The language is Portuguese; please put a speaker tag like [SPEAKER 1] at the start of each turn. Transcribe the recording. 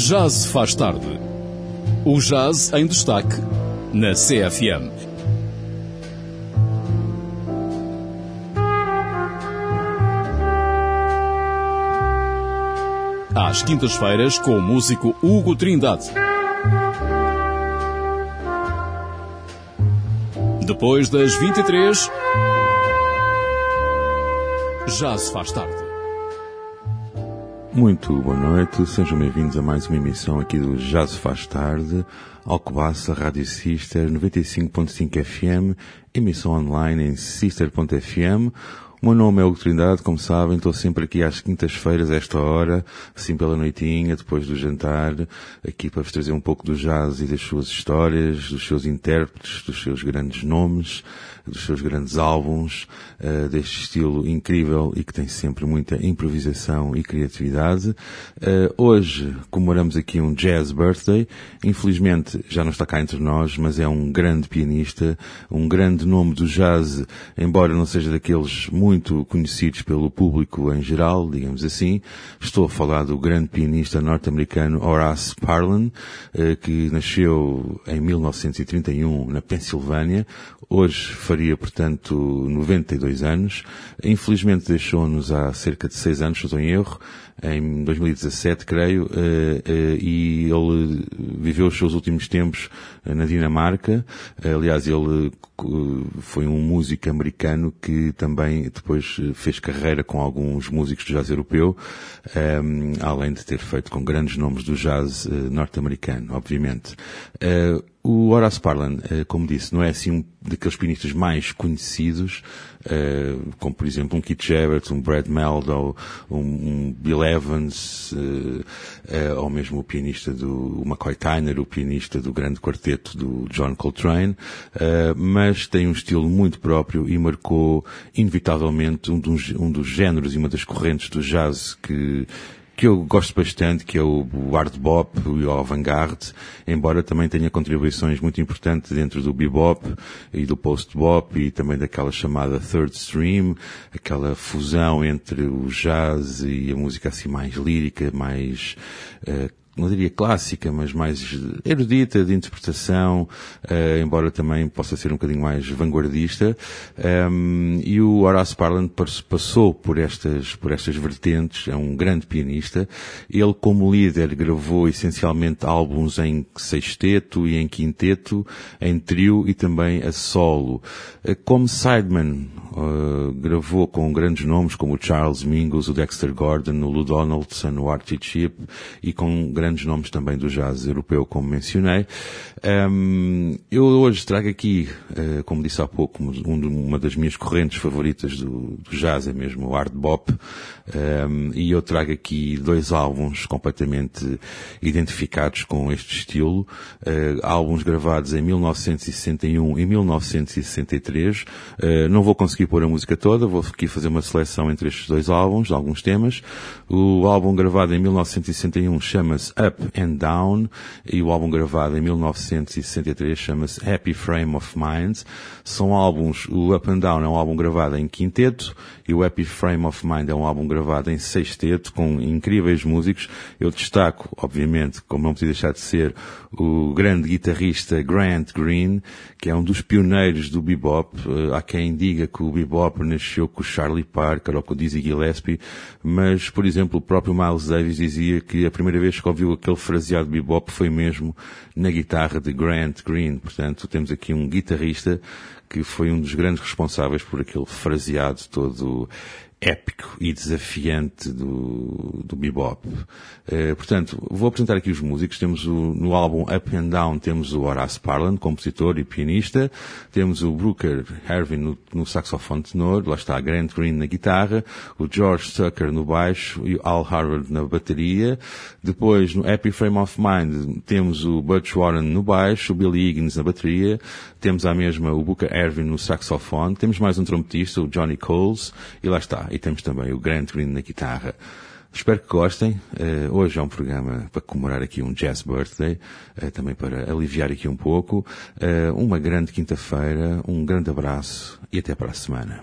[SPEAKER 1] Se faz tarde. O jazz em destaque na CFM. Às quintas-feiras com o músico Hugo Trindade. Depois das 23, já se faz tarde.
[SPEAKER 2] Muito boa noite, sejam bem-vindos a mais uma emissão aqui do se faz tarde, Alcobaça, Rádio Sister, 95.5 FM, emissão online em sister.fm. O meu nome é Hugo Trindade, como sabem, estou sempre aqui às quintas-feiras, a esta hora, assim pela noitinha, depois do jantar, aqui para vos trazer um pouco do jazz e das suas histórias, dos seus intérpretes, dos seus grandes nomes, dos seus grandes álbuns, uh, deste estilo incrível e que tem sempre muita improvisação e criatividade. Uh, hoje comemoramos aqui um Jazz Birthday. Infelizmente já não está cá entre nós, mas é um grande pianista, um grande nome do jazz, embora não seja daqueles muito conhecidos pelo público em geral, digamos assim. Estou a falar do grande pianista norte-americano Horace Parlan, uh, que nasceu em 1931 na Pensilvânia. Hoje faria, portanto, 92 anos. Infelizmente deixou-nos há cerca de 6 anos, se estou em erro, em 2017, creio, e ele viveu os seus últimos tempos na Dinamarca. Aliás, ele foi um músico americano que também depois fez carreira com alguns músicos do jazz europeu, além de ter feito com grandes nomes do jazz norte-americano, obviamente. O Horace Parlan, como disse, não é assim um daqueles pianistas mais conhecidos, como por exemplo um Keith Jarrett, um Brad Meldow, um Bill Evans, ou mesmo o pianista do McCoy Tyner, o pianista do grande quarteto do John Coltrane, mas tem um estilo muito próprio e marcou inevitavelmente um dos, um dos géneros e uma das correntes do jazz que que eu gosto bastante, que é o hard bop e o avant-garde, embora também tenha contribuições muito importantes dentro do bebop e do post-bop e também daquela chamada third stream, aquela fusão entre o jazz e a música assim mais lírica, mais uh, não diria clássica, mas mais erudita de interpretação, uh, embora também possa ser um bocadinho mais vanguardista. Um, e o Horace Parlan passou por estas, por estas vertentes, é um grande pianista. Ele, como líder, gravou essencialmente álbuns em sexteto e em quinteto, em trio e também a solo. Uh, como sideman, uh, gravou com grandes nomes como o Charles Mingus, o Dexter Gordon, o Lou Donaldson, o Archie Chip e com grandes nomes também do jazz europeu, como mencionei. Um, eu hoje trago aqui, uh, como disse há pouco, um, uma das minhas correntes favoritas do, do jazz, é mesmo o hard bop, um, e eu trago aqui dois álbuns completamente identificados com este estilo, uh, álbuns gravados em 1961 e 1963. Uh, não vou conseguir pôr a música toda, vou aqui fazer uma seleção entre estes dois álbuns, alguns temas. O álbum gravado em 1961 chama-se Up and Down e o álbum gravado em 1963 chama-se Happy Frame of Mind. São álbuns, o Up and Down é um álbum gravado em quinteto e o Happy Frame of Mind é um álbum gravado em sexteto com incríveis músicos. Eu destaco, obviamente, como não podia deixar de ser, o grande guitarrista Grant Green, que é um dos pioneiros do bebop. Há quem diga que o bebop nasceu com o Charlie Parker ou com o Dizzy Gillespie, mas, por exemplo, o próprio Miles Davis dizia que a primeira vez que ouviu aquele fraseado bebop foi mesmo na guitarra de Grant Green. Portanto, temos aqui um guitarrista que foi um dos grandes responsáveis por aquele fraseado todo épico e desafiante do, do bebop. Uh, portanto, vou apresentar aqui os músicos. Temos o, no álbum Up and Down temos o Horace Parlan, compositor e pianista. Temos o Brooker Hervin no, no saxofone tenor. Lá está Grant Green na guitarra. O George Tucker no baixo e o Al Harvard na bateria. Depois, no Happy Frame of Mind, temos o Butch Warren no baixo, o Billy Higgins na bateria. Temos à mesma o Booker Ervin no saxofone. Temos mais um trompetista, o Johnny Coles. E lá está. E temos também o Grant Green na guitarra. Espero que gostem. Uh, hoje é um programa para comemorar aqui um Jazz Birthday, uh, também para aliviar aqui um pouco. Uh, uma grande quinta-feira, um grande abraço e até para a semana.